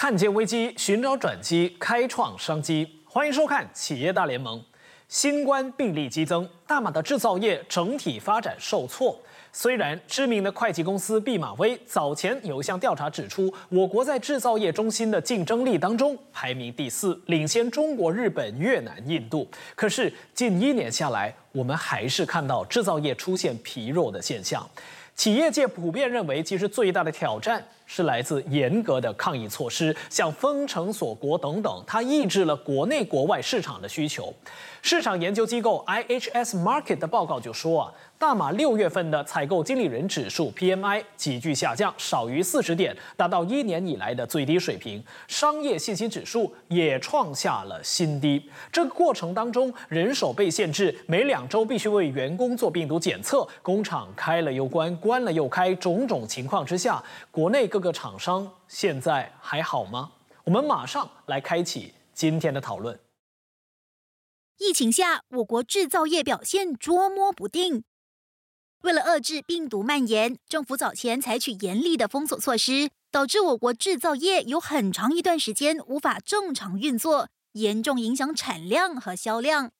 看见危机，寻找转机，开创商机。欢迎收看《企业大联盟》。新冠病例激增，大马的制造业整体发展受挫。虽然知名的会计公司毕马威早前有一项调查指出，我国在制造业中心的竞争力当中排名第四，领先中国、日本、越南、印度。可是近一年下来，我们还是看到制造业出现疲弱的现象。企业界普遍认为，其实最大的挑战是来自严格的抗疫措施，像封城锁国等等，它抑制了国内国外市场的需求。市场研究机构 IHS Market 的报告就说啊。大马六月份的采购经理人指数 PMI 急剧下降，少于四十点，达到一年以来的最低水平。商业信心指数也创下了新低。这个过程当中，人手被限制，每两周必须为员工做病毒检测，工厂开了又关，关了又开，种种情况之下，国内各个厂商现在还好吗？我们马上来开启今天的讨论。疫情下，我国制造业表现捉摸不定。为了遏制病毒蔓延，政府早前采取严厉的封锁措施，导致我国制造业有很长一段时间无法正常运作，严重影响产量和销量。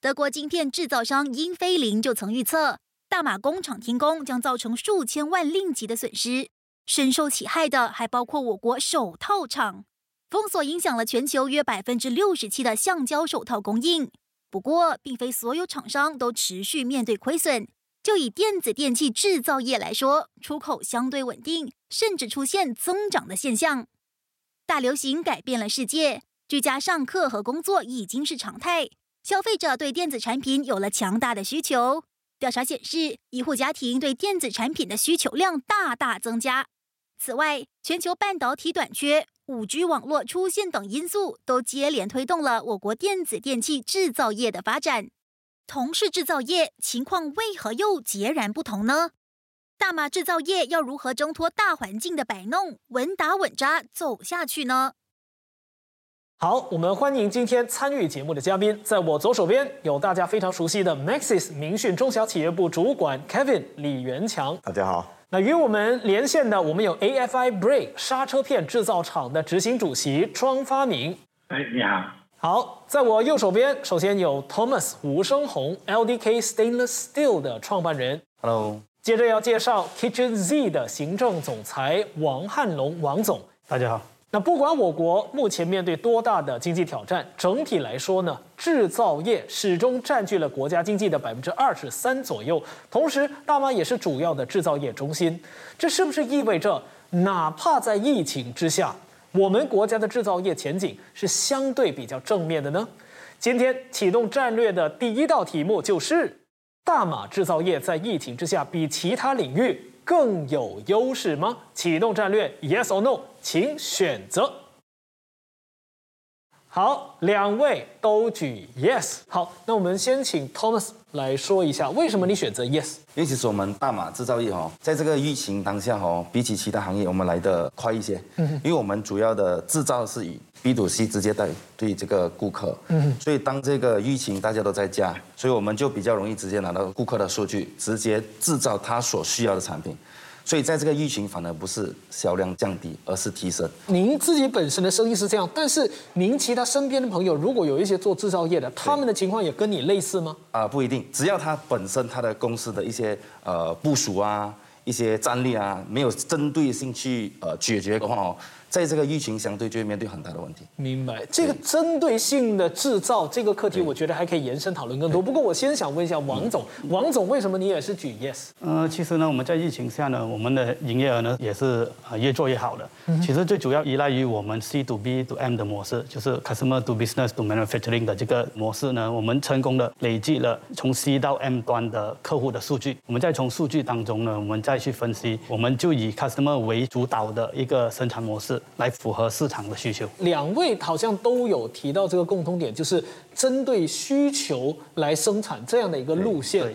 德国晶片制造商英飞凌就曾预测，大马工厂停工将造成数千万令吉的损失。深受其害的还包括我国手套厂，封锁影响了全球约百分之六十七的橡胶手套供应。不过，并非所有厂商都持续面对亏损。就以电子电器制造业来说，出口相对稳定，甚至出现增长的现象。大流行改变了世界，居家上课和工作已经是常态，消费者对电子产品有了强大的需求。调查显示，一户家庭对电子产品的需求量大大增加。此外，全球半导体短缺、五 G 网络出现等因素，都接连推动了我国电子电器制造业的发展。同是制造业，情况为何又截然不同呢？大马制造业要如何挣脱大环境的摆弄，稳打稳扎走下去呢？好，我们欢迎今天参与节目的嘉宾，在我左手边有大家非常熟悉的 Maxis 明讯中小企业部主管 Kevin 李元强，大家好。那与我们连线的，我们有 AFI Brake 刹车片制造厂的执行主席庄发明，哎，你好。好，在我右手边，首先有 Thomas 吴生红，LDK Stainless Steel 的创办人，Hello。接着要介绍 Kitchen Z 的行政总裁王汉龙，王总，大家好。那不管我国目前面对多大的经济挑战，整体来说呢，制造业始终占据了国家经济的百分之二十三左右，同时大马也是主要的制造业中心，这是不是意味着，哪怕在疫情之下？我们国家的制造业前景是相对比较正面的呢。今天启动战略的第一道题目就是：大马制造业在疫情之下比其他领域更有优势吗？启动战略，Yes or No，请选择。好，两位都举 Yes。好，那我们先请 Thomas 来说一下，为什么你选择 Yes？因为其实我们大马制造业哈，在这个疫情当下哈，比起其他行业，我们来的快一些。嗯。因为我们主要的制造是以 B to C 直接带对这个顾客。嗯。所以当这个疫情大家都在家，所以我们就比较容易直接拿到顾客的数据，直接制造他所需要的产品。所以在这个疫情反而不是销量降低，而是提升。您自己本身的生意是这样，但是您其他身边的朋友，如果有一些做制造业的，他们的情况也跟你类似吗？啊，不一定，只要他本身他的公司的一些呃部署啊，一些战略啊，没有针对性去呃解决的话哦。在这个疫情相对就会面对很大的问题。明白这个针对性的制造这个课题，我觉得还可以延伸讨论更多。不过我先想问一下王总，王总为什么你也是举 yes？呃，其实呢，我们在疫情下呢，我们的营业额呢也是呃越做越好的。其实最主要依赖于我们 C to B to M 的模式，就是 customer to business to manufacturing 的这个模式呢，我们成功的累积了从 C 到 M 端的客户的数据。我们再从数据当中呢，我们再去分析，我们就以 customer 为主导的一个生产模式。来符合市场的需求。两位好像都有提到这个共通点，就是针对需求来生产这样的一个路线。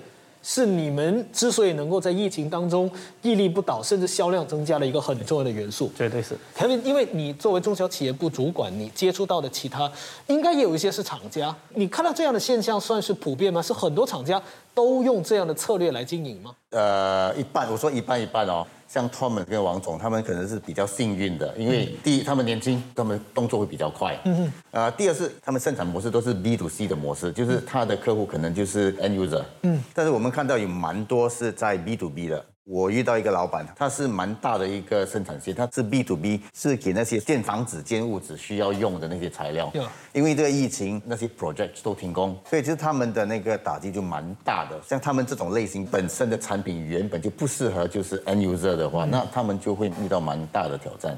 是你们之所以能够在疫情当中屹立不倒，甚至销量增加的一个很重要的元素。绝对是。Kevin，因为你作为中小企业部主管，你接触到的其他应该也有一些是厂家。你看到这样的现象算是普遍吗？是很多厂家都用这样的策略来经营吗？呃，一半，我说一半一半哦。像 Tom 跟王总，他们可能是比较幸运的，因为第一他们年轻，他们动作会比较快。嗯嗯。啊，第二是他们生产模式都是 B to C 的模式，就是他的客户可能就是 end user。嗯。但是我们看到有蛮多是在 B to B 的。我遇到一个老板，他是蛮大的一个生产线，他是 B to B，是给那些建房子、建物子需要用的那些材料。因为这个疫情，那些 project 都停工，所以其实他们的那个打击就蛮大的。像他们这种类型本身的产品原本就不适合就是 end user 的话，那他们就会遇到蛮大的挑战。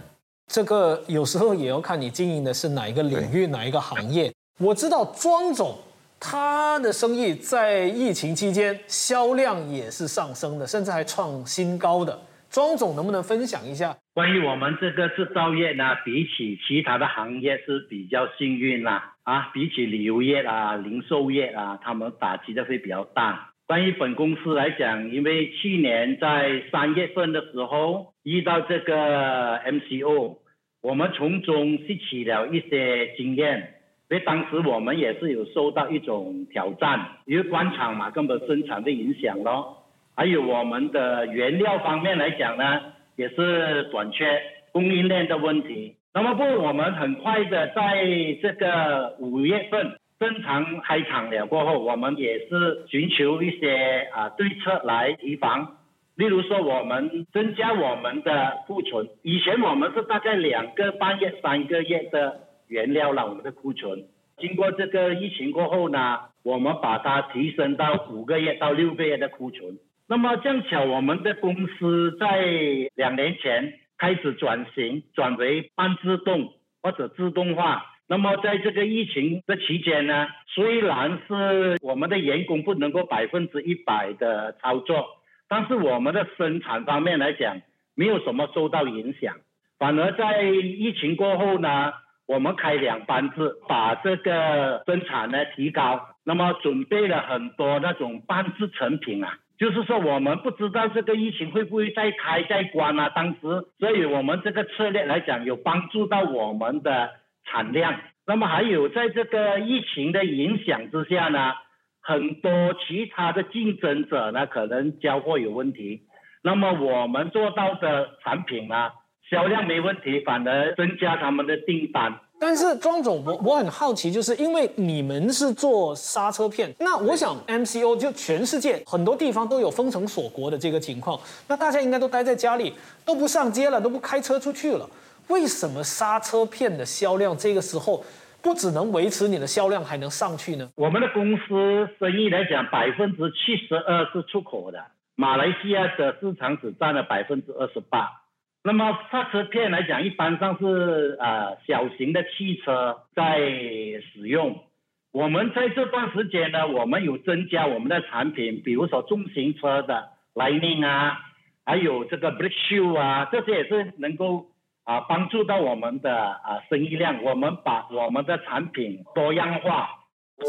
这个有时候也要看你经营的是哪一个领域、哪一个行业。我知道庄总。他的生意在疫情期间销量也是上升的，甚至还创新高的。庄总能不能分享一下？关于我们这个制造业呢，比起其他的行业是比较幸运啦。啊，比起旅游业啊、零售业啊，他们打击的会比较大。关于本公司来讲，因为去年在三月份的时候遇到这个 MCO，我们从中吸取了一些经验。所以当时我们也是有受到一种挑战，因为官场嘛，根本生产的影响咯。还有我们的原料方面来讲呢，也是短缺，供应链的问题。那么不，我们很快的在这个五月份正常开厂了过后，我们也是寻求一些啊对策来提防。例如说，我们增加我们的库存，以前我们是大概两个半月、三个月的。原料了我们的库存，经过这个疫情过后呢，我们把它提升到五个月到六个月的库存。那么正巧我们的公司在两年前开始转型，转为半自动或者自动化。那么在这个疫情的期间呢，虽然是我们的员工不能够百分之一百的操作，但是我们的生产方面来讲，没有什么受到影响。反而在疫情过后呢。我们开两班制，把这个生产呢提高，那么准备了很多那种半制成品啊，就是说我们不知道这个疫情会不会再开再关啊，当时，所以我们这个策略来讲有帮助到我们的产量。那么还有在这个疫情的影响之下呢，很多其他的竞争者呢可能交货有问题，那么我们做到的产品呢？销量没问题，反而增加他们的订单。但是庄总，我我很好奇，就是因为你们是做刹车片，那我想 MCO 就全世界很多地方都有封城锁国的这个情况，那大家应该都待在家里，都不上街了，都不开车出去了。为什么刹车片的销量这个时候不只能维持你的销量，还能上去呢？我们的公司生意来讲，百分之七十二是出口的，马来西亚的市场只占了百分之二十八。那么刹车片来讲，一般上是啊小型的汽车在使用。我们在这段时间呢，我们有增加我们的产品，比如说重型车的 lining 啊，还有这个 Black Shoe 啊，这些也是能够啊帮助到我们的啊生意量。我们把我们的产品多样化，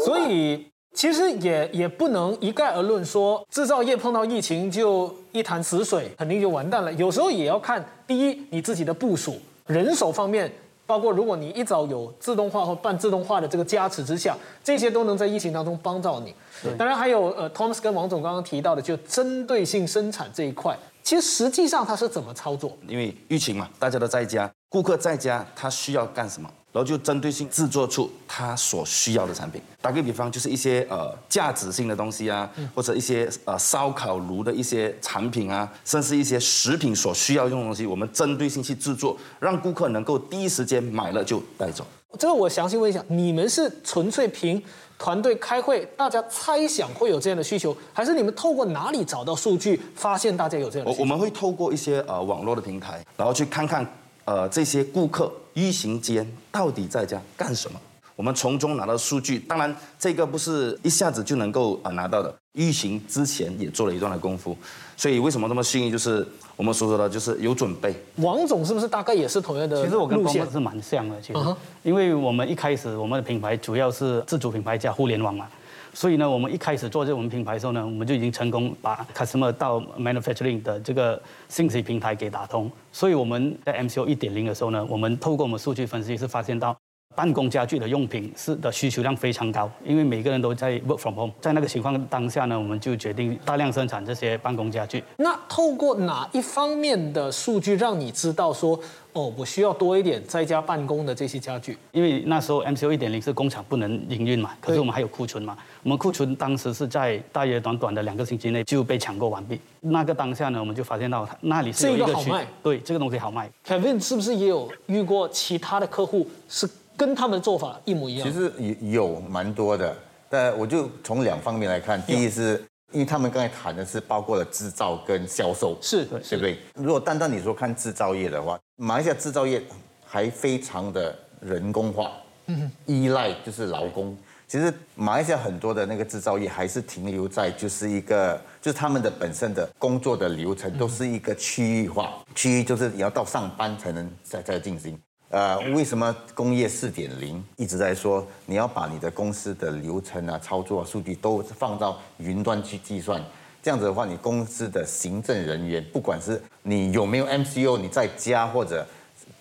所以。其实也也不能一概而论说制造业碰到疫情就一潭死水，肯定就完蛋了。有时候也要看第一你自己的部署，人手方面，包括如果你一早有自动化或半自动化的这个加持之下，这些都能在疫情当中帮到你。当然还有呃，Thomas 跟王总刚刚提到的，就针对性生产这一块，其实实际上它是怎么操作？因为疫情嘛，大家都在家，顾客在家，他需要干什么？然后就针对性制作出他所需要的产品。打个比方，就是一些呃价值性的东西啊，或者一些呃烧烤炉的一些产品啊，甚至一些食品所需要用的东西，我们针对性去制作，让顾客能够第一时间买了就带走。这个我详细问一下，你们是纯粹凭团队开会，大家猜想会有这样的需求，还是你们透过哪里找到数据，发现大家有这样的？我我们会透过一些呃网络的平台，然后去看看。呃，这些顾客疫情间到底在家干什么？我们从中拿到数据。当然，这个不是一下子就能够啊拿到的。疫情之前也做了一段的功夫，所以为什么这么幸运？就是我们所说的，就是有准备。王总是不是大概也是同样的？其实我跟王总是蛮像的，其实，因为我们一开始我们的品牌主要是自主品牌加互联网嘛。所以呢，我们一开始做这种品牌的时候呢，我们就已经成功把 customer 到 manufacturing 的这个信息平台给打通。所以我们在 MCO 一点零的时候呢，我们透过我们数据分析是发现到办公家具的用品是的需求量非常高，因为每个人都在 work from home，在那个情况当下呢，我们就决定大量生产这些办公家具。那透过哪一方面的数据让你知道说，哦，我需要多一点在家办公的这些家具？因为那时候 MCO 一点零是工厂不能营运嘛，可是我们还有库存嘛，我们库存当时是在大约短短的两个星期内就被抢购完毕。那个当下呢，我们就发现到那里是有一个区，对这个东西好卖。Kevin 是不是也有遇过其他的客户是？跟他们的做法一模一样。其实有有蛮多的，但我就从两方面来看。第一是，因为他们刚才谈的是包括了制造跟销售，是对不对？如果单单你说看制造业的话，马来西亚制造业还非常的人工化，嗯，依赖就是劳工。其实马来西亚很多的那个制造业还是停留在就是一个，就是他们的本身的工作的流程都是一个区域化，区域就是你要到上班才能再再进行。呃，为什么工业四点零一直在说你要把你的公司的流程啊、操作、数据都放到云端去计算？这样子的话，你公司的行政人员，不管是你有没有 MCO，你在家或者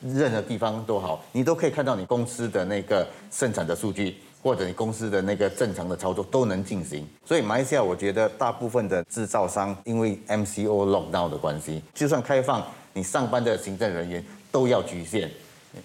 任何地方都好，你都可以看到你公司的那个生产的数据，或者你公司的那个正常的操作都能进行。所以马来西亚，我觉得大部分的制造商因为 MCO lockdown 的关系，就算开放，你上班的行政人员都要局限。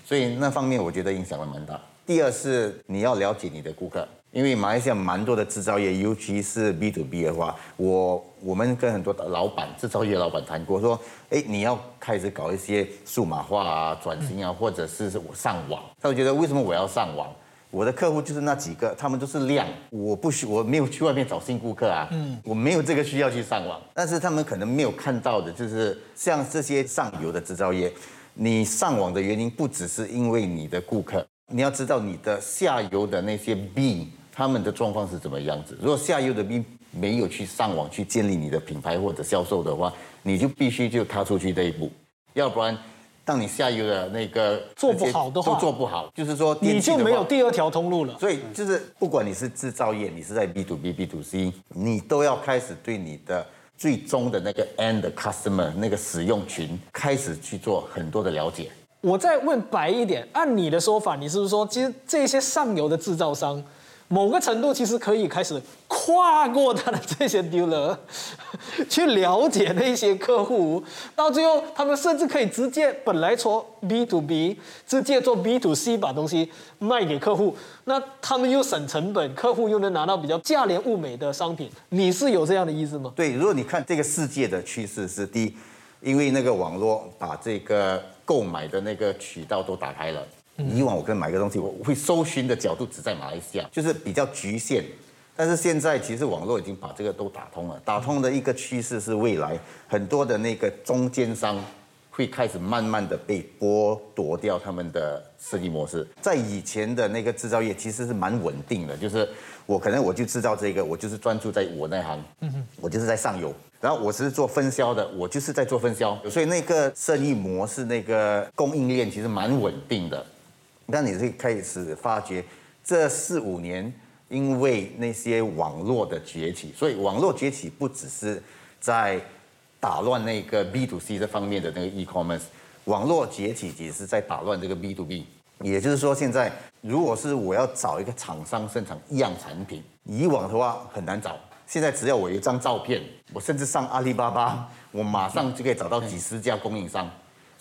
所以那方面我觉得影响了蛮大。第二是你要了解你的顾客，因为马来西亚蛮多的制造业，尤其是 B to B 的话，我我们跟很多的老板、制造业老板谈过，说，哎，你要开始搞一些数码化啊、转型啊，或者是我上网。他会觉得为什么我要上网？我的客户就是那几个，他们都是量，我不需我没有去外面找新顾客啊，嗯，我没有这个需要去上网。但是他们可能没有看到的，就是像这些上游的制造业。你上网的原因不只是因为你的顾客，你要知道你的下游的那些 B 他们的状况是怎么样子。如果下游的 B 没有去上网去建立你的品牌或者销售的话，你就必须就踏出去这一步，要不然当你下游的那个做不好的话，都做不好，就是说你就没有第二条通路了。所以就是不管你是制造业，你是在 B to B、B to C，你都要开始对你的。最终的那个 end customer 那个使用群开始去做很多的了解。我再问白一点，按你的说法，你是不是说，其实这些上游的制造商？某个程度其实可以开始跨过他的这些 dealer，去了解那些客户，到最后他们甚至可以直接本来从 B to B 直接做 B to C 把东西卖给客户，那他们又省成本，客户又能拿到比较价廉物美的商品。你是有这样的意思吗？对，如果你看这个世界的趋势是第一，因为那个网络把这个购买的那个渠道都打开了。以往我跟买个东西，我会搜寻的角度只在马来西亚，就是比较局限。但是现在其实网络已经把这个都打通了，打通的一个趋势是未来很多的那个中间商会开始慢慢的被剥夺掉他们的生意模式。在以前的那个制造业其实是蛮稳定的，就是我可能我就制造这个，我就是专注在我那行，我就是在上游，然后我是做分销的，我就是在做分销，所以那个生意模式那个供应链其实蛮稳定的。那你是开始发觉，这四五年因为那些网络的崛起，所以网络崛起不只是在打乱那个 B to C 这方面的那个 e-commerce，网络崛起也是在打乱这个 B to B。也就是说，现在如果是我要找一个厂商生产一样产品，以往的话很难找，现在只要我一张照片，我甚至上阿里巴巴，我马上就可以找到几十家供应商。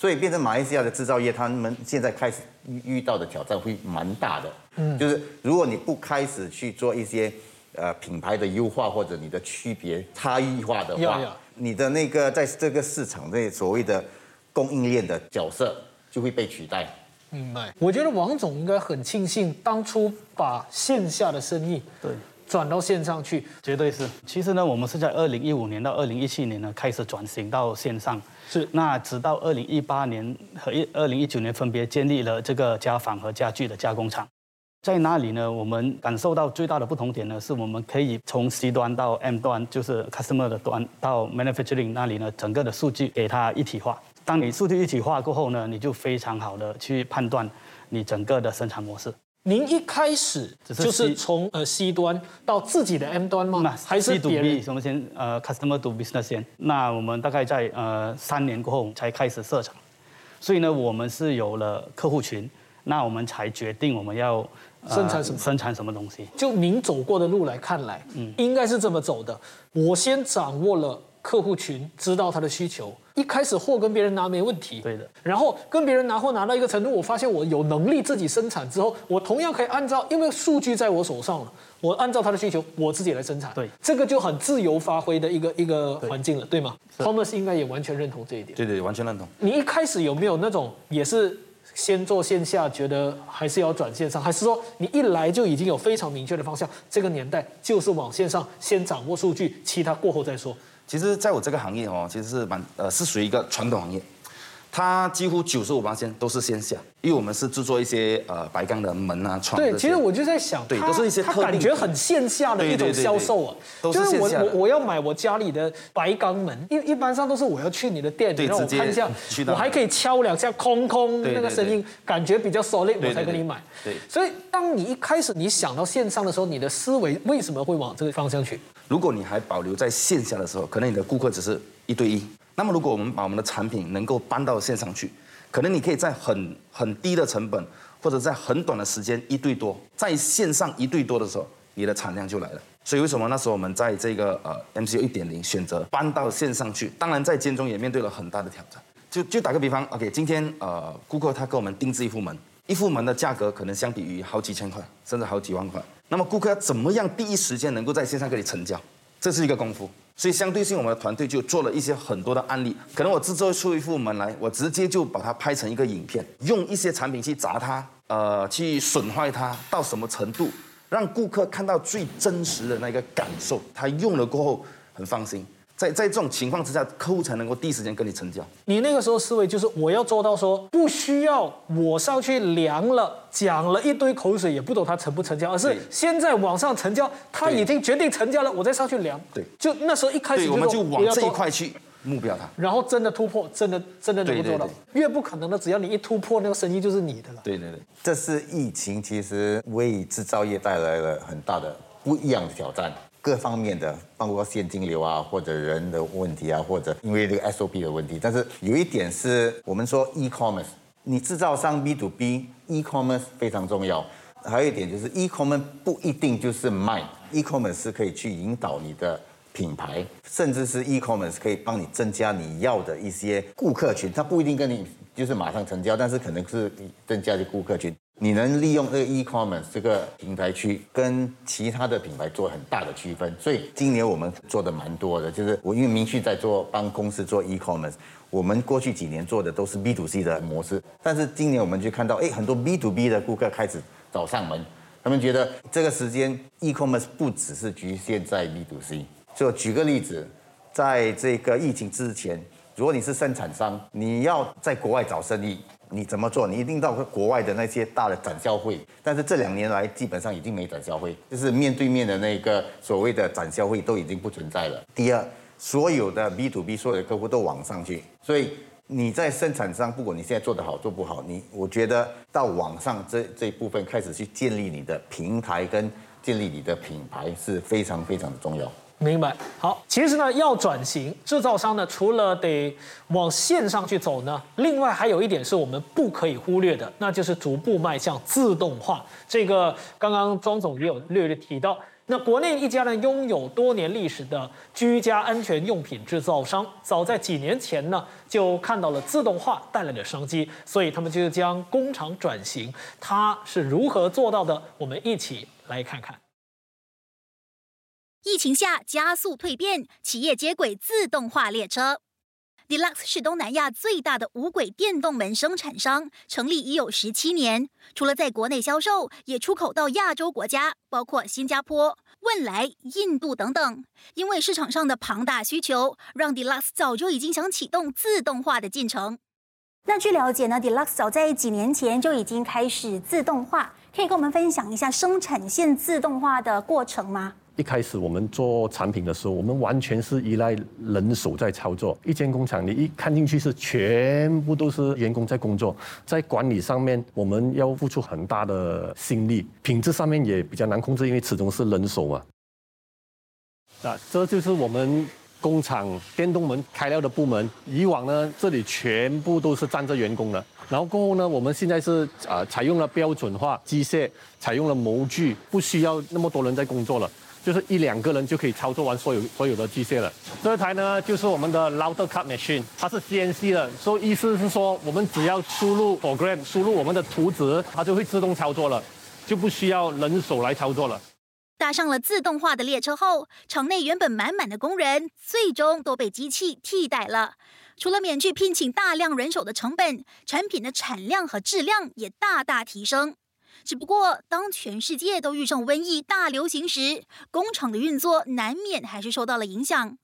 所以变成马来西亚的制造业，他们现在开始遇到的挑战会蛮大的。嗯，就是如果你不开始去做一些呃品牌的优化或者你的区别差异化的话，你的那个在这个市场内所谓的供应链的角色就会被取代。明白。我觉得王总应该很庆幸当初把线下的生意对。转到线上去，绝对是。其实呢，我们是在二零一五年到二零一七年呢开始转型到线上，是。那直到二零一八年和一二零一九年分别建立了这个家纺和家具的加工厂，在那里呢，我们感受到最大的不同点呢，是我们可以从 C 端到 M 端，就是 customer 的端到 manufacturing 那里呢，整个的数据给它一体化。当你数据一体化过后呢，你就非常好的去判断你整个的生产模式。您一开始就是从呃 C 端到自己的 M 端吗？还是 B？我们先呃 Customer to Business 先。那我们大概在呃三年过后才开始设厂，所以呢，我们是有了客户群，那我们才决定我们要呃生产什么生产什么东西。就您走过的路来看来，嗯，应该是这么走的。我先掌握了客户群，知道他的需求。一开始货跟别人拿没问题，对的。然后跟别人拿货拿到一个程度，我发现我有能力自己生产之后，我同样可以按照，因为数据在我手上了，我按照他的需求，我自己来生产。对这个就很自由发挥的一个一个环境了，对吗是？Thomas 应该也完全认同这一点。对对，完全认同。你一开始有没有那种也是先做线下，觉得还是要转线上，还是说你一来就已经有非常明确的方向？这个年代就是往线上，先掌握数据，其他过后再说。其实，在我这个行业哦，其实是蛮呃是属于一个传统行业，它几乎九十五八都是线下，因为我们是制作一些呃白钢的门啊窗。对，其实我就在想，都是一些它特感觉很线下的一种销售啊，就是我我我要买我家里的白钢门，一一般上都是我要去你的店里对让我看一下我还可以敲两下空空那个声音，感觉比较 solid，我才跟你对。买。对。所以当你一开始你想到线上的时候，你的思维为什么会往这个方向去？如果你还保留在线下的时候，可能你的顾客只是一对一。那么如果我们把我们的产品能够搬到线上去，可能你可以在很很低的成本，或者在很短的时间一对多，在线上一对多的时候，你的产量就来了。所以为什么那时候我们在这个呃 MCU 一点零选择搬到线上去？当然在间中也面对了很大的挑战。就就打个比方，OK，今天呃顾客他给我们定制一副门，一副门的价格可能相比于好几千块，甚至好几万块。那么顾客要怎么样第一时间能够在线上跟你成交？这是一个功夫。所以相对性，我们的团队就做了一些很多的案例。可能我制作出一副门来，我直接就把它拍成一个影片，用一些产品去砸它，呃，去损坏它到什么程度，让顾客看到最真实的那个感受。他用了过后很放心。在在这种情况之下，客户才能够第一时间跟你成交。你那个时候思维就是我要做到说，不需要我上去量了，讲了一堆口水，也不懂他成不成交，而是对先在网上成交，他已经决定成交了，我再上去量。对就那时候一开始我们就往这一块去目标它。然后真的突破，真的真的能够做到对对对，越不可能的，只要你一突破，那个生意就是你的了。对对对。这是疫情其实为制造业带来了很大的不一样的挑战，各方面的，包括现金流啊，或者人的问题啊，或者因为这个 SOP 的问题。但是有一点是我们说 e-commerce，你制造商 B to B，e-commerce 非常重要。还有一点就是 e-commerce 不一定就是卖，e-commerce 是可以去引导你的品牌，甚至是 e-commerce 可以帮你增加你要的一些顾客群，它不一定跟你就是马上成交，但是可能是增加的顾客群。你能利用这个 e-commerce 这个平台去跟其他的品牌做很大的区分，所以今年我们做的蛮多的，就是我因为明旭在做帮公司做 e-commerce，我们过去几年做的都是 B to C 的模式，但是今年我们就看到，哎，很多 B to B 的顾客开始找上门，他们觉得这个时间 e-commerce 不只是局限在 B to C。就举个例子，在这个疫情之前，如果你是生产商，你要在国外找生意，你怎么做？你一定到国外的那些大的展销会。但是这两年来，基本上已经没展销会，就是面对面的那个所谓的展销会都已经不存在了。第二，所有的 B to B 所有的客户都网上去，所以你在生产商，不管你现在做得好做不好，你我觉得到网上这这一部分开始去建立你的平台跟建立你的品牌是非常非常的重要。明白。好，其实呢，要转型，制造商呢，除了得往线上去走呢，另外还有一点是我们不可以忽略的，那就是逐步迈向自动化。这个刚刚庄总也有略略提到。那国内一家呢拥有多年历史的居家安全用品制造商，早在几年前呢就看到了自动化带来的商机，所以他们就将工厂转型。它是如何做到的？我们一起来看看。疫情下加速蜕变，企业接轨自动化列车。Deluxe 是东南亚最大的无轨电动门生产商，成立已有十七年。除了在国内销售，也出口到亚洲国家，包括新加坡、汶莱、印度等等。因为市场上的庞大需求，让 Deluxe 早就已经想启动自动化的进程。那据了解呢，Deluxe 早在几年前就已经开始自动化，可以跟我们分享一下生产线自动化的过程吗？一开始我们做产品的时候，我们完全是依赖人手在操作。一间工厂，你一看进去是全部都是员工在工作，在管理上面我们要付出很大的心力，品质上面也比较难控制，因为始终是人手嘛。啊，这就是我们工厂电动门开料的部门，以往呢这里全部都是站着员工的，然后过后呢，我们现在是啊采用了标准化机械，采用了模具，不需要那么多人在工作了。就是一两个人就可以操作完所有所有的机械了。这台呢，就是我们的 router cut machine，它是 CNC 的，所以意思是说，我们只要输入 program，输入我们的图纸，它就会自动操作了，就不需要人手来操作了。搭上了自动化的列车后，场内原本满满的工人，最终都被机器替代了。除了免去聘请大量人手的成本，产品的产量和质量也大大提升。只不过，当全世界都遇上瘟疫大流行时，工厂的运作难免还是受到了影响。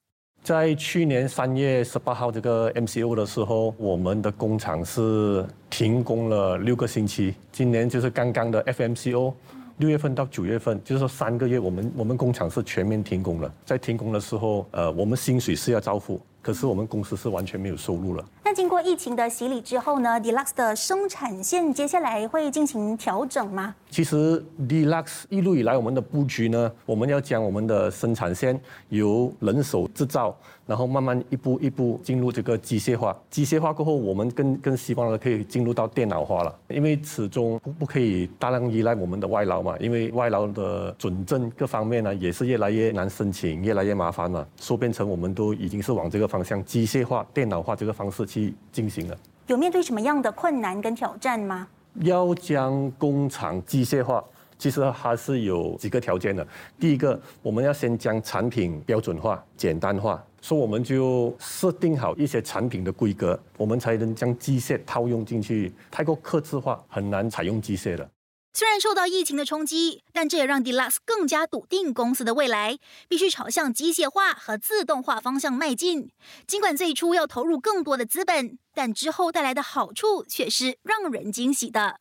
在去年三月十八号这个 MCO 的时候，我们的工厂是停工了六个星期。今年就是刚刚的 FMCO，六月份到九月份，就是说三个月，我们我们工厂是全面停工了。在停工的时候，呃，我们薪水是要照付。可是我们公司是完全没有收入了。那经过疫情的洗礼之后呢？Deluxe 的生产线接下来会进行调整吗？其实 Deluxe 一路以来我们的布局呢，我们要将我们的生产线由人手制造，然后慢慢一步一步进入这个机械化。机械化过后，我们更更希望呢可以进入到电脑化了。因为始终不不可以大量依赖我们的外劳嘛，因为外劳的准证各方面呢也是越来越难申请，越来越麻烦了。说变成我们都已经是往这个方向机械化、电脑化这个方式去进行了。有面对什么样的困难跟挑战吗？要将工厂机械化，其实它是有几个条件的。第一个，我们要先将产品标准化、简单化，所以我们就设定好一些产品的规格，我们才能将机械套用进去。太过刻字化，很难采用机械的。虽然受到疫情的冲击，但这也让 Deluxe 更加笃定公司的未来必须朝向机械化和自动化方向迈进。尽管最初要投入更多的资本，但之后带来的好处却是让人惊喜的。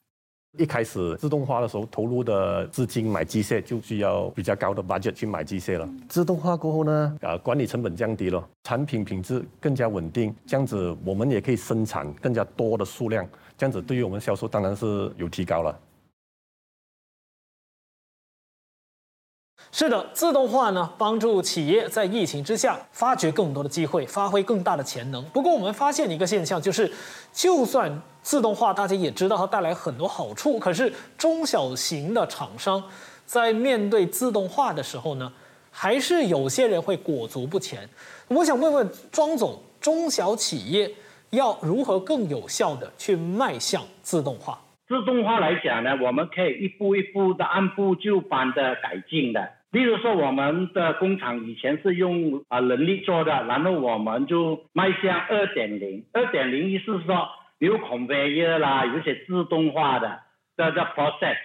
一开始自动化的时候，投入的资金买机械就需要比较高的 budget 去买机械了。自动化过后呢，啊，管理成本降低了，产品品质更加稳定，这样子我们也可以生产更加多的数量，这样子对于我们销售当然是有提高了。是的，自动化呢，帮助企业在疫情之下发掘更多的机会，发挥更大的潜能。不过，我们发现一个现象，就是就算自动化，大家也知道它带来很多好处，可是中小型的厂商在面对自动化的时候呢，还是有些人会裹足不前。我想问问庄总，中小企业要如何更有效的去迈向自动化？自动化来讲呢，我们可以一步一步的按部就班的改进的。例如说，我们的工厂以前是用啊人力做的，然后我们就迈向二点零。二点零意思是说有 conveyor 啦，有些自动化的的的 process。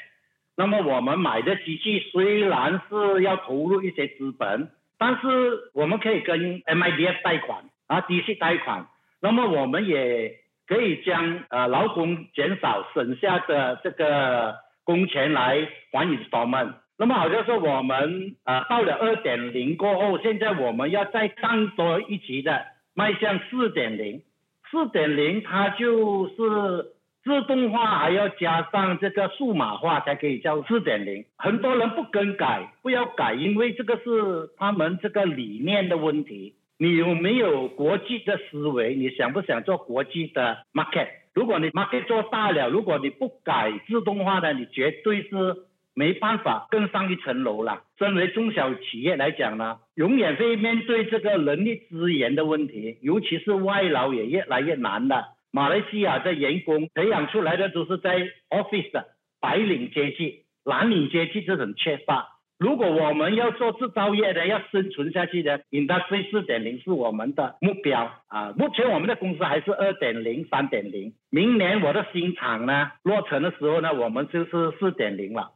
那么我们买的机器虽然是要投入一些资本，但是我们可以跟 MIDF 贷款啊，低息贷款。那么我们也可以将呃劳工减少省下的这个工钱来还 investment。那么好像说我们呃到了二点零过后，现在我们要再上多一级的迈向四点零，四点零它就是自动化还要加上这个数码化才可以叫四点零。很多人不更改，不要改，因为这个是他们这个理念的问题。你有没有国际的思维？你想不想做国际的 market？如果你 market 做大了，如果你不改自动化的，你绝对是。没办法更上一层楼了。身为中小企业来讲呢，永远会面对这个人力资源的问题，尤其是外劳也越来越难了。马来西亚的员工培养出来的都是在 office 的白领阶级、蓝领阶级这种缺乏。如果我们要做制造业的，要生存下去的，Industry 四点零是我们的目标啊。目前我们的公司还是二点零、三点零。明年我的新厂呢落成的时候呢，我们就是四点零了。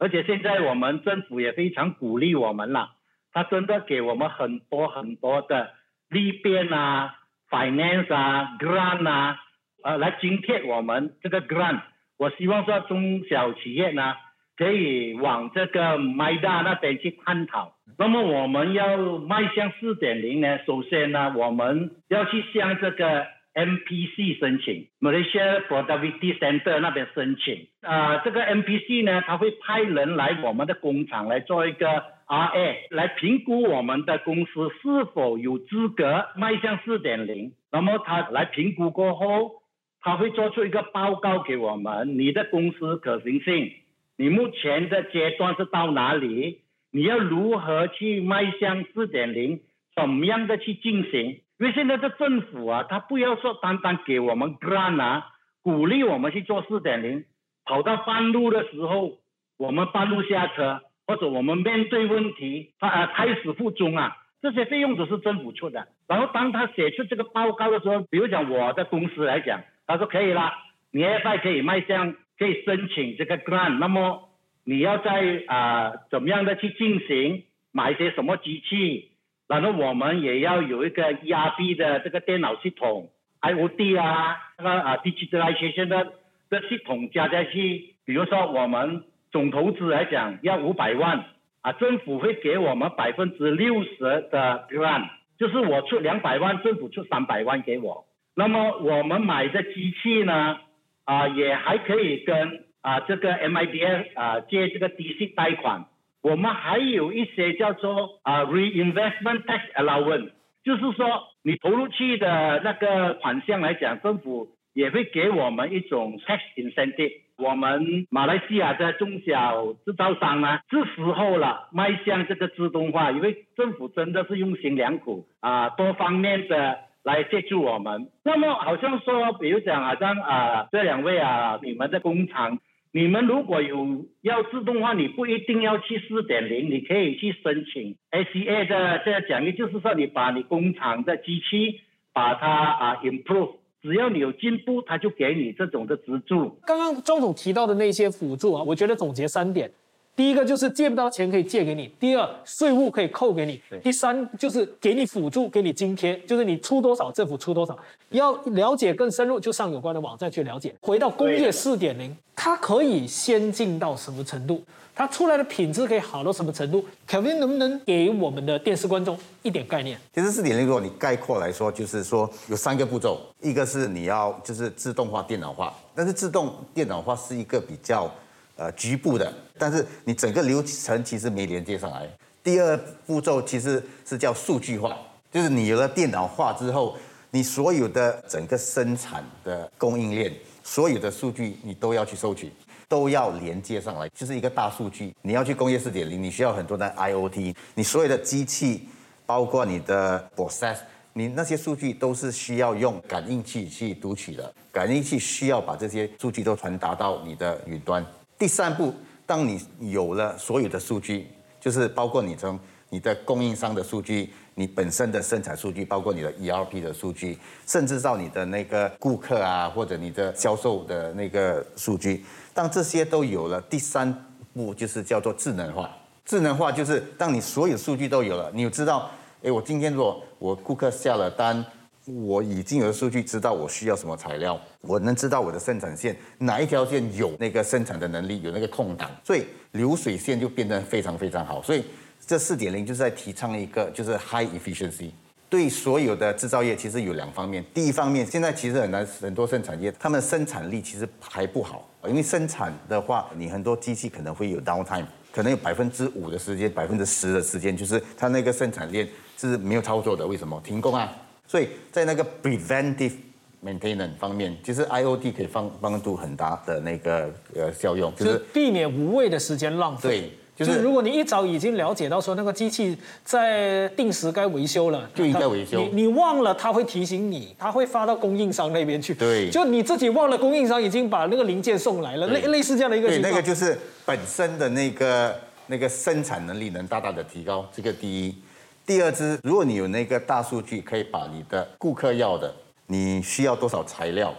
而且现在我们政府也非常鼓励我们了，他真的给我们很多很多的利便啊、finance 啊、grant 啊，呃，来津贴我们这个 grant。我希望说中小企业呢，可以往这个 MIDA 那边去探讨。那么我们要迈向四点零呢，首先呢，我们要去向这个。MPC 申请，Malaysia Productivity Center 那边申请。啊，这个 MPC 呢，他会派人来我们的工厂来做一个 RA 来评估我们的公司是否有资格迈向四点零。那么他来评估过后，他会做出一个报告给我们，你的公司可行性，你目前的阶段是到哪里？你要如何去迈向四点零？怎么样的去进行？因为现在的政府啊，他不要说单单给我们 grant 啊，鼓励我们去做四点零，跑到半路的时候，我们半路下车，或者我们面对问题，他啊胎死腹中啊，这些费用都是政府出的。然后当他写出这个报告的时候，比如讲我的公司来讲，他说可以了，你 FI 可以迈向，可以申请这个 grant，那么你要在啊怎么样的去进行，买一些什么机器？然后我们也要有一个 ERP 的这个电脑系统，IOD 啊，那个啊 digitalization 的的系统加在去。比如说我们总投资来讲要五百万，啊，政府会给我们百分之六十的 grant，就是我出两百万，政府出三百万给我。那么我们买的机器呢，啊，也还可以跟啊这个 MIDF 啊借这个低息贷款。我们还有一些叫做啊 reinvestment tax allowance，就是说你投入去的那个款项来讲，政府也会给我们一种 tax incentive。我们马来西亚的中小制造商呢，是时候了迈向这个自动化，因为政府真的是用心良苦啊，多方面的来协助我们。那么好像说，比如讲好像啊这两位啊，你们的工厂。你们如果有要自动化，你不一定要去四点零，你可以去申请 ACA 的这个奖励，就是说你把你工厂的机器把它啊 improve，只要你有进步，他就给你这种的资助。刚刚周总提到的那些辅助啊，我觉得总结三点。第一个就是借不到钱可以借给你，第二税务可以扣给你，第三就是给你辅助，给你津贴，就是你出多少政府出多少。要了解更深入，就上有关的网站去了解。回到工业四点零，它可以先进到什么程度？它出来的品质可以好到什么程度？Kevin 能不能给我们的电视观众一点概念？其实四点零，如果你概括来说，就是说有三个步骤，一个是你要就是自动化、电脑化，但是自动电脑化是一个比较。呃，局部的，但是你整个流程其实没连接上来。第二步骤其实是叫数据化，就是你有了电脑化之后，你所有的整个生产的供应链，所有的数据你都要去收取，都要连接上来，就是一个大数据。你要去工业四点零，你需要很多的 IOT，你所有的机器，包括你的 process，你那些数据都是需要用感应器去读取的，感应器需要把这些数据都传达到你的云端。第三步，当你有了所有的数据，就是包括你从你的供应商的数据，你本身的生产数据，包括你的 ERP 的数据，甚至到你的那个顾客啊，或者你的销售的那个数据，当这些都有了，第三步就是叫做智能化。智能化就是当你所有数据都有了，你知道，哎，我今天如果我顾客下了单。我已经有数据，知道我需要什么材料，我能知道我的生产线哪一条线有那个生产的能力，有那个空档，所以流水线就变得非常非常好。所以这四点零就是在提倡一个就是 high efficiency。对所有的制造业其实有两方面，第一方面现在其实很难很多生产业，他们生产力其实还不好，因为生产的话，你很多机器可能会有 downtime，可能有百分之五的时间，百分之十的时间，就是它那个生产链是没有操作的，为什么停工啊？所以在那个 preventive maintenance 方面，其实 IOT 可以帮帮助很大的那个呃效用，就是避免无谓的时间浪费。对，就是如果你一早已经了解到说那个机器在定时该维修了，就应该维修。你你忘了，他会提醒你，他会发到供应商那边去。对，就你自己忘了，供应商已经把那个零件送来了，类类似这样的一个情况。对，那个就是本身的那个那个生产能力能大大的提高，这个第一。第二支，如果你有那个大数据，可以把你的顾客要的，你需要多少材料，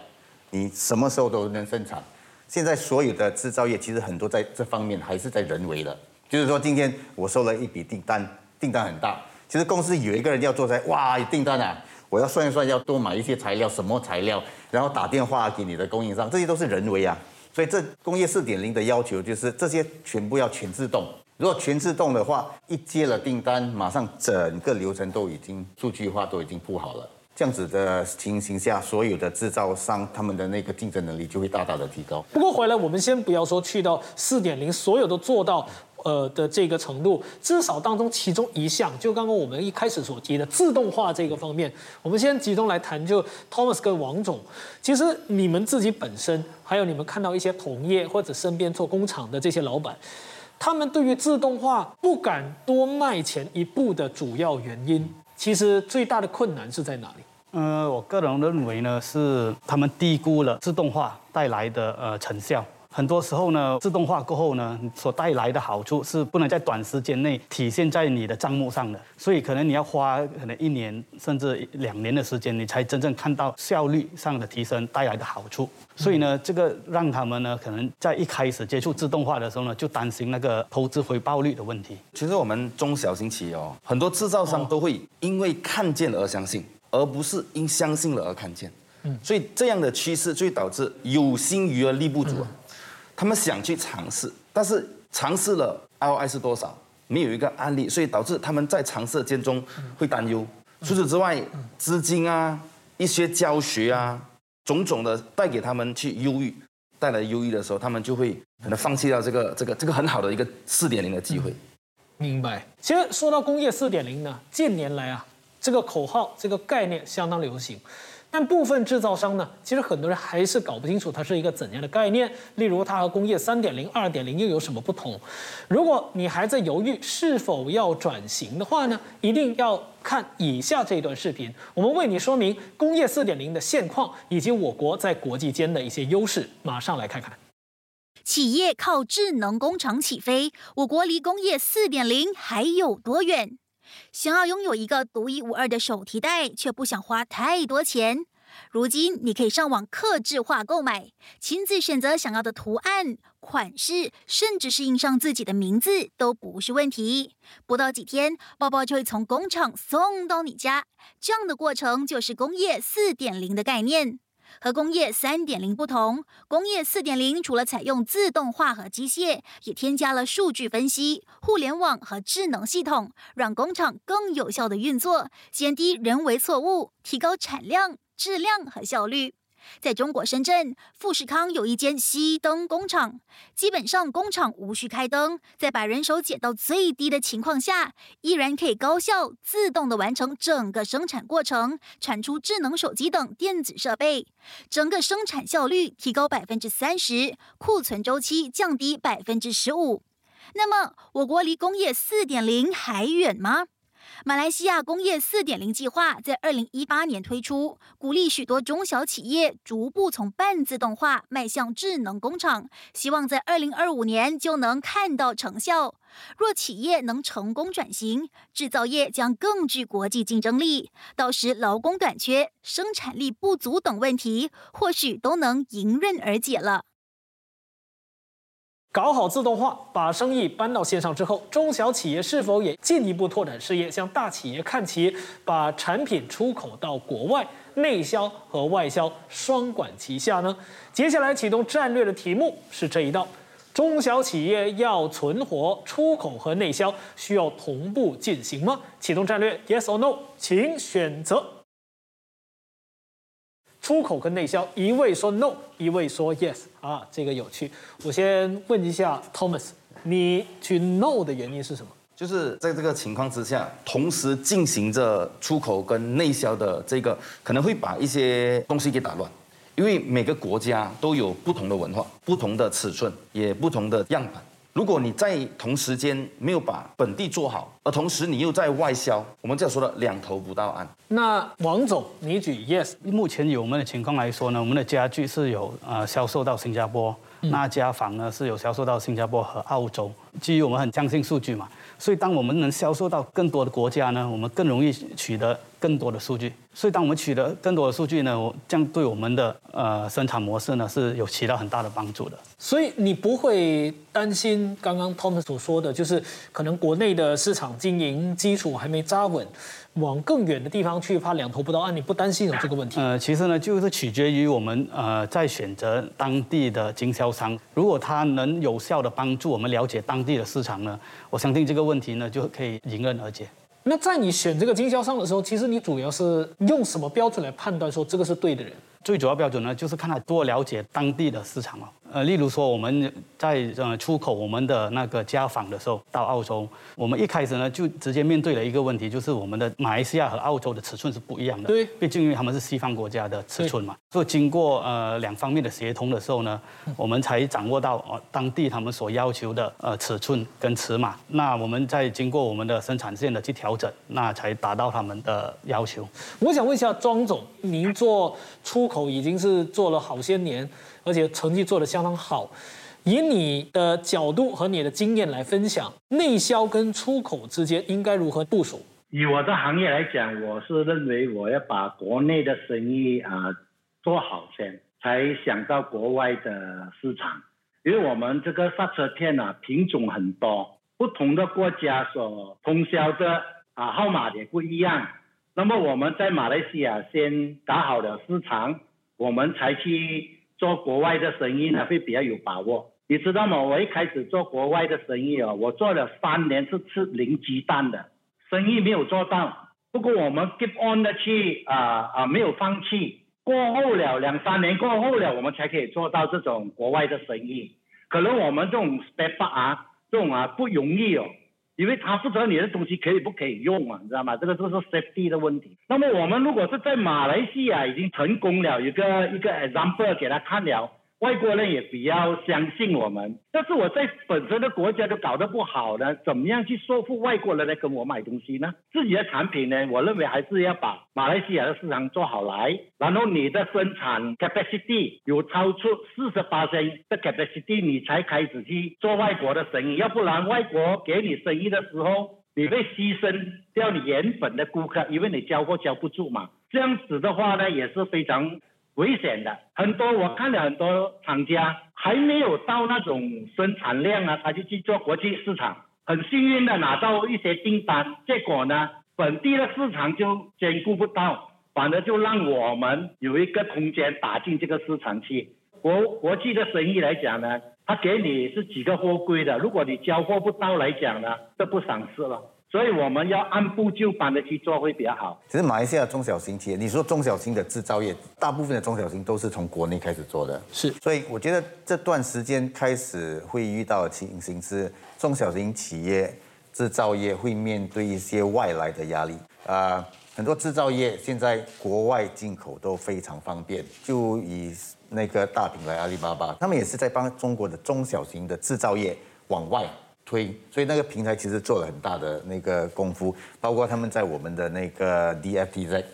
你什么时候都能生产。现在所有的制造业其实很多在这方面还是在人为的，就是说今天我收了一笔订单，订单很大，其实公司有一个人要做在，哇，订单啊，我要算一算，要多买一些材料，什么材料，然后打电话给你的供应商，这些都是人为啊。所以这工业四点零的要求就是这些全部要全自动。如果全自动的话，一接了订单，马上整个流程都已经数据化，都已经铺好了。这样子的情形下，所有的制造商他们的那个竞争能力就会大大的提高。不过回来，我们先不要说去到四点零，所有都做到呃的这个程度，至少当中其中一项，就刚刚我们一开始所提的自动化这个方面，我们先集中来谈。就 Thomas 跟王总，其实你们自己本身，还有你们看到一些同业或者身边做工厂的这些老板，他们对于自动化不敢多迈前一步的主要原因，其实最大的困难是在哪里？呃，我个人认为呢，是他们低估了自动化带来的呃成效。很多时候呢，自动化过后呢，所带来的好处是不能在短时间内体现在你的账目上的，所以可能你要花可能一年甚至两年的时间，你才真正看到效率上的提升带来的好处。所以呢，这个让他们呢，可能在一开始接触自动化的时候呢，就担心那个投资回报率的问题。其实我们中小型企业哦，很多制造商都会因为看见而相信，而不是因相信了而看见。嗯，所以这样的趋势就会导致有心于而力不足。他们想去尝试，但是尝试了 ROI 是多少，没有一个案例，所以导致他们在尝试间中会担忧。除此之外，资金啊、一些教学啊，种种的带给他们去忧郁，带来忧郁的时候，他们就会可能放弃掉这个这个这个很好的一个四点零的机会。明白。其实说到工业四点零呢，近年来啊，这个口号、这个概念相当流行。但部分制造商呢，其实很多人还是搞不清楚它是一个怎样的概念。例如，它和工业三点零、二点零又有什么不同？如果你还在犹豫是否要转型的话呢，一定要看以下这段视频，我们为你说明工业四点零的现况以及我国在国际间的一些优势。马上来看看。企业靠智能工厂起飞，我国离工业四点零还有多远？想要拥有一个独一无二的手提袋，却不想花太多钱。如今你可以上网客制化购买，亲自选择想要的图案、款式，甚至是印上自己的名字都不是问题。不到几天，包包就会从工厂送到你家。这样的过程就是工业四点零的概念。和工业三点零不同，工业四点零除了采用自动化和机械，也添加了数据分析、互联网和智能系统，让工厂更有效的运作，减低人为错误，提高产量、质量和效率。在中国深圳，富士康有一间熄灯工厂，基本上工厂无需开灯，在把人手减到最低的情况下，依然可以高效自动的完成整个生产过程，产出智能手机等电子设备，整个生产效率提高百分之三十，库存周期降低百分之十五。那么，我国离工业四点零还远吗？马来西亚工业四点零计划在二零一八年推出，鼓励许多中小企业逐步从半自动化迈向智能工厂，希望在二零二五年就能看到成效。若企业能成功转型，制造业将更具国际竞争力，到时劳工短缺、生产力不足等问题，或许都能迎刃而解了。搞好自动化，把生意搬到线上之后，中小企业是否也进一步拓展事业，向大企业看齐，把产品出口到国外，内销和外销双管齐下呢？接下来启动战略的题目是这一道：中小企业要存活，出口和内销需要同步进行吗？启动战略，Yes or No，请选择。出口跟内销，一位说 no，一位说 yes 啊，这个有趣。我先问一下 Thomas，你去 no 的原因是什么？就是在这个情况之下，同时进行着出口跟内销的这个，可能会把一些东西给打乱，因为每个国家都有不同的文化、不同的尺寸，也不同的样板。如果你在同时间没有把本地做好，而同时你又在外销，我们这样说的两头不到岸。那王总，你举 yes，目前以我们的情况来说呢，我们的家具是有呃销售到新加坡，那家纺呢是有销售到新加坡和澳洲。基于我们很相信数据嘛，所以当我们能销售到更多的国家呢，我们更容易取得更多的数据。所以当我们取得更多的数据呢，这样对我们的呃生产模式呢是有起到很大的帮助的。所以你不会担心刚刚 Tom 所说的就是可能国内的市场经营基础还没扎稳，往更远的地方去，怕两头不到岸，你不担心有这个问题？呃，其实呢，就是取决于我们呃在选择当地的经销商，如果他能有效的帮助我们了解当地的市场呢，我相信这个问题呢就可以迎刃而解。那在你选这个经销商的时候，其实你主要是用什么标准来判断说这个是对的人？最主要标准呢，就是看他多了解当地的市场哦。呃，例如说我们在呃出口我们的那个家纺的时候到澳洲，我们一开始呢就直接面对了一个问题，就是我们的马来西亚和澳洲的尺寸是不一样的。对，毕竟因为他们是西方国家的尺寸嘛，所以经过呃两方面的协同的时候呢，我们才掌握到哦当地他们所要求的呃尺寸跟尺码。那我们再经过我们的生产线的去调整，那才达到他们的要求。我想问一下庄总，您做出口已经是做了好些年，而且成绩做得相当好。以你的角度和你的经验来分享，内销跟出口之间应该如何部署？以我的行业来讲，我是认为我要把国内的生意啊、做好先，才想到国外的市场。因为我们这个刹车片啊品种很多，不同的国家所通销的啊号码也不一样。那么我们在马来西亚先打好了市场，我们才去做国外的生意呢，会比较有把握。你知道吗？我一开始做国外的生意哦，我做了三年是吃零鸡蛋的，生意没有做到。不过我们 keep on 的去啊啊、没有放弃。过后了两三年过后了，我们才可以做到这种国外的生意。可能我们这种 spare part 啊，这种啊不容易哦，因为他不知道你的东西可以不可以用啊，你知道吗？这个就是 safety 的问题。那么我们如果是在马来西亚已经成功了，一个一个 example 给他看了。外国人也比较相信我们，但是我在本身的国家都搞得不好呢，怎么样去说服外国人来跟我买东西呢？自己的产品呢，我认为还是要把马来西亚的市场做好来，然后你的生产 capacity 有超出四十八的 capacity，你才开始去做外国的生意，要不然外国给你生意的时候，你会牺牲掉你原本的顾客，因为你交货交不住嘛。这样子的话呢，也是非常。危险的很多，我看了很多厂家还没有到那种生产量啊，他就去做国际市场，很幸运的拿到一些订单，结果呢，本地的市场就兼顾不到，反而就让我们有一个空间打进这个市场去。国国际的生意来讲呢，他给你是几个货柜的，如果你交货不到来讲呢，这不赏识了。所以我们要按部就班的去做会比较好。其实马来西亚中小型企业，你说中小型的制造业，大部分的中小型都是从国内开始做的，是。所以我觉得这段时间开始会遇到的情形是，中小型企业制造业会面对一些外来的压力啊、很多制造业现在国外进口都非常方便，就以那个大品牌阿里巴巴，他们也是在帮中国的中小型的制造业往外。推，所以那个平台其实做了很大的那个功夫，包括他们在我们的那个 DFTZ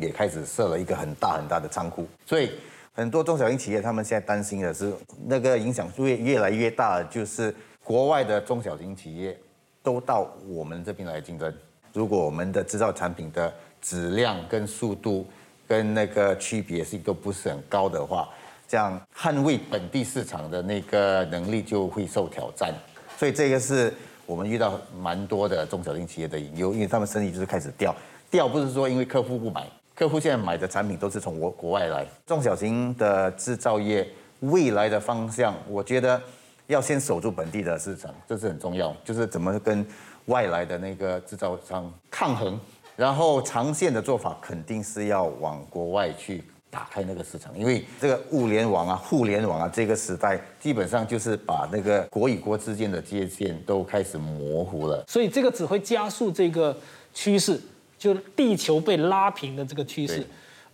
也开始设了一个很大很大的仓库，所以很多中小型企业他们现在担心的是那个影响越越来越大，就是国外的中小型企业都到我们这边来竞争，如果我们的制造产品的质量跟速度跟那个区别性都不是很高的话，这样捍卫本地市场的那个能力就会受挑战。所以这个是我们遇到蛮多的中小型企业的隐忧，因为他们生意就是开始掉，掉不是说因为客户不买，客户现在买的产品都是从国国外来。中小型的制造业未来的方向，我觉得要先守住本地的市场，这是很重要，就是怎么跟外来的那个制造商抗衡。然后长线的做法肯定是要往国外去打开那个市场，因为这个物联网啊、互联网啊这个时代，基本上就是把那个国与国之间的界限都开始模糊了。所以这个只会加速这个趋势，就是地球被拉平的这个趋势，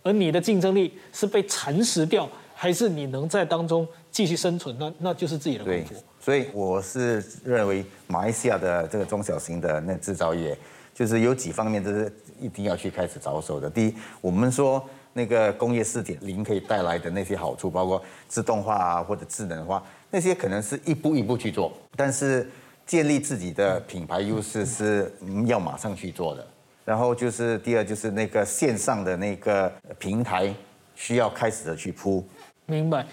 而你的竞争力是被蚕食掉，还是你能在当中继续生存？那那就是自己的功对夫。，所以我是认为马来西亚的这个中小型的那制造业，就是有几方面都是一定要去开始着手的。第一，我们说那个工业四点零可以带来的那些好处，包括自动化啊或者智能化，那些可能是一步一步去做，但是建立自己的品牌优势是要马上去做的。然后就是第二，就是那个线上的那个平台需要开始的去铺。明白。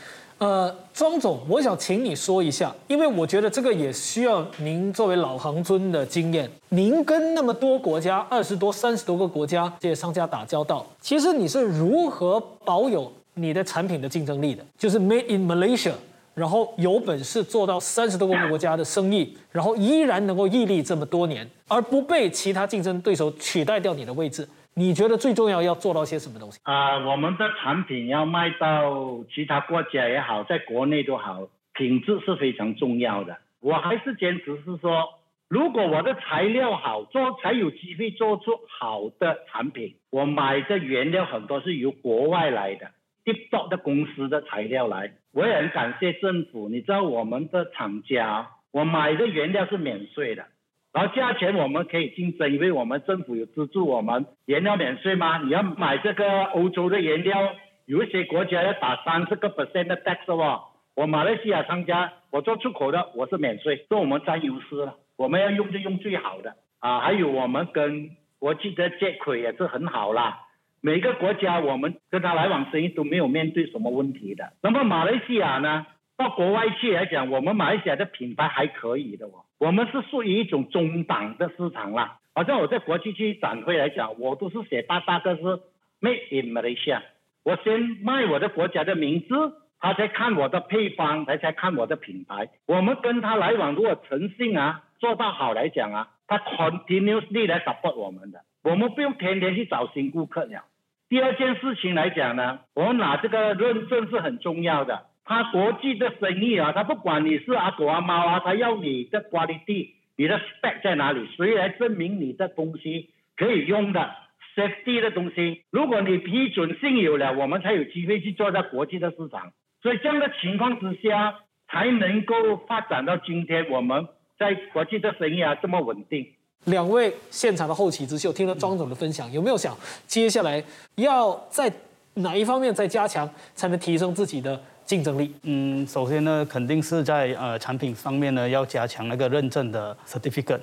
呃，庄总，我想请你说一下，因为我觉得这个也需要您作为老行尊的经验。您跟那么多国家，二十多、三十多个国家这些商家打交道，其实你是如何保有你的产品的竞争力的？就是 Made in Malaysia，然后有本事做到三十多个国家的生意，然后依然能够屹立这么多年，而不被其他竞争对手取代掉你的位置。你觉得最重要要做到些什么东西？啊、我们的产品要卖到其他国家也好，在国内都好，品质是非常重要的。我还是坚持是说，如果我的材料好，做才有机会做出好的产品。我买的原料很多是由国外来的，deep top 的公司的材料来。我也很感谢政府，你知道我们的厂家，我买的原料是免税的。然后价钱我们可以竞争，因为我们政府有资助我们原料免税吗？你要买这个欧洲的原料，有一些国家要打三十个 percent 的 tax 哦。我马来西亚商家，我做出口的我是免税，所以我们占优势了。我们要用就用最好的啊，还有我们跟国际的接轨也是很好啦。每个国家我们跟他来往生意都没有面对什么问题的。那么马来西亚呢？到国外去来讲，我们马来西亚的品牌还可以的哦。我们是属于一种中档的市场啦。好像我在国际去展会来讲，我都是写大大个是 Made in Malaysia。我先卖我的国家的名字，他才看我的配方，他才看我的品牌。我们跟他来往，如果诚信啊做到好来讲啊，他 continuously 来 support 我们的，我们不用天天去找新顾客了。第二件事情来讲呢，我们拿这个认证是很重要的。他国际的生意啊，他不管你是阿狗阿猫啊，他要你的 quality，你的 spec 在哪里，谁来证明你的东西可以用的 safety 的东西？如果你批准性有了，我们才有机会去做在国际的市场。所以这样的情况之下，才能够发展到今天我们在国际的生意啊这么稳定。两位现场的后起之秀，听了庄总的分享，有没有想接下来要在哪一方面再加强，才能提升自己的竞争力？嗯，首先呢，肯定是在呃产品方面呢要加强那个认证的 certificate。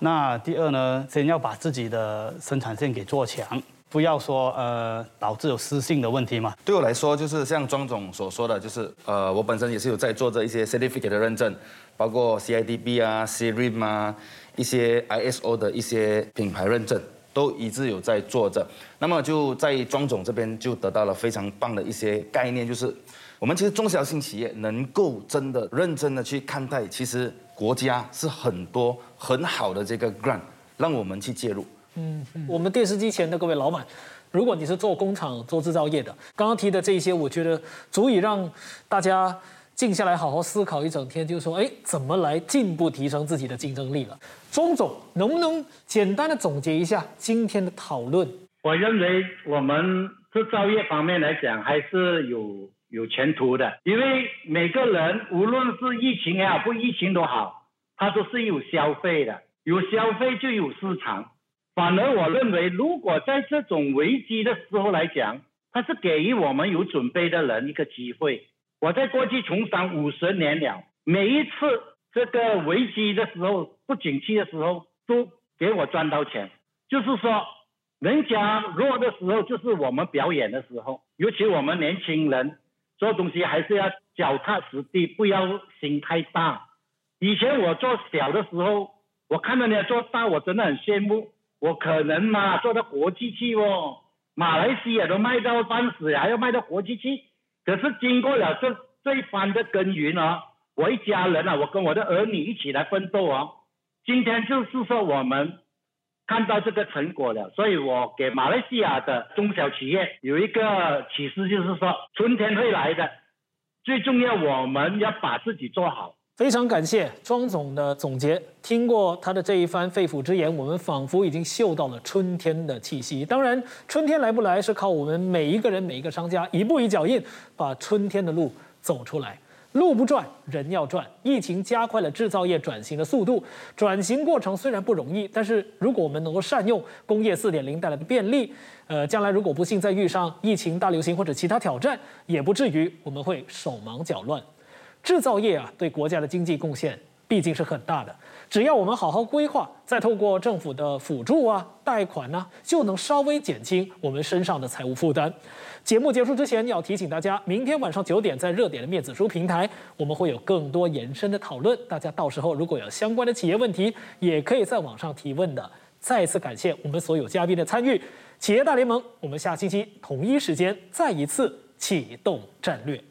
那第二呢，先要把自己的生产线给做强，不要说呃导致有失信的问题嘛。对我来说，就是像庄总所说的，就是呃，我本身也是有在做这一些 certificate 的认证，包括 CIDB 啊、CRIM 啊，一些 ISO 的一些品牌认证，都一直有在做着。那么就在庄总这边就得到了非常棒的一些概念，就是我们其实中小型企业能够真的认真的去看待，其实国家是很多很好的这个 grant，让我们去介入。嗯我们电视机前的各位老板，如果你是做工厂、做制造业的，刚刚提的这一些，我觉得足以让大家静下来好好思考一整天，就是说，哎，怎么来进一步提升自己的竞争力了？钟总，能不能简单的总结一下今天的讨论？我认为我们制造业方面来讲，还是有有前途的，因为每个人无论是疫情也好，不疫情都好，他都是有消费的，有消费就有市场。反而我认为，如果在这种危机的时候来讲，它是给予我们有准备的人一个机会。我在过去从商五十年了，每一次这个危机的时候、不景气的时候，都给我赚到钱。就是说，人家弱的时候，就是我们表演的时候。尤其我们年轻人做东西还是要脚踏实地，不要心太大。以前我做小的时候，我看到你做大，我真的很羡慕。我可能嘛做到国际去哦，马来西亚都卖到半死，还要卖到国际去。可是经过了这这一番的耕耘啊，我一家人啊，我跟我的儿女一起来奋斗啊，今天就是说我们看到这个成果了，所以我给马来西亚的中小企业有一个启示，就是说春天会来的，最重要我们要把自己做好。非常感谢庄总的总结。听过他的这一番肺腑之言，我们仿佛已经嗅到了春天的气息。当然，春天来不来是靠我们每一个人、每一个商家一步一脚印，把春天的路走出来。路不转，人要转。疫情加快了制造业转型的速度，转型过程虽然不容易，但是如果我们能够善用工业四点零带来的便利，呃，将来如果不幸再遇上疫情大流行或者其他挑战，也不至于我们会手忙脚乱。制造业啊，对国家的经济贡献毕竟是很大的。只要我们好好规划，再透过政府的辅助啊、贷款呢、就能稍微减轻我们身上的财务负担。节目结束之前，要提醒大家，明天晚上九点在热点的面子书平台，我们会有更多延伸的讨论。大家到时候如果有相关的企业问题，也可以在网上提问的。再次感谢我们所有嘉宾的参与，企业大联盟，我们下星期同一时间再一次启动战略。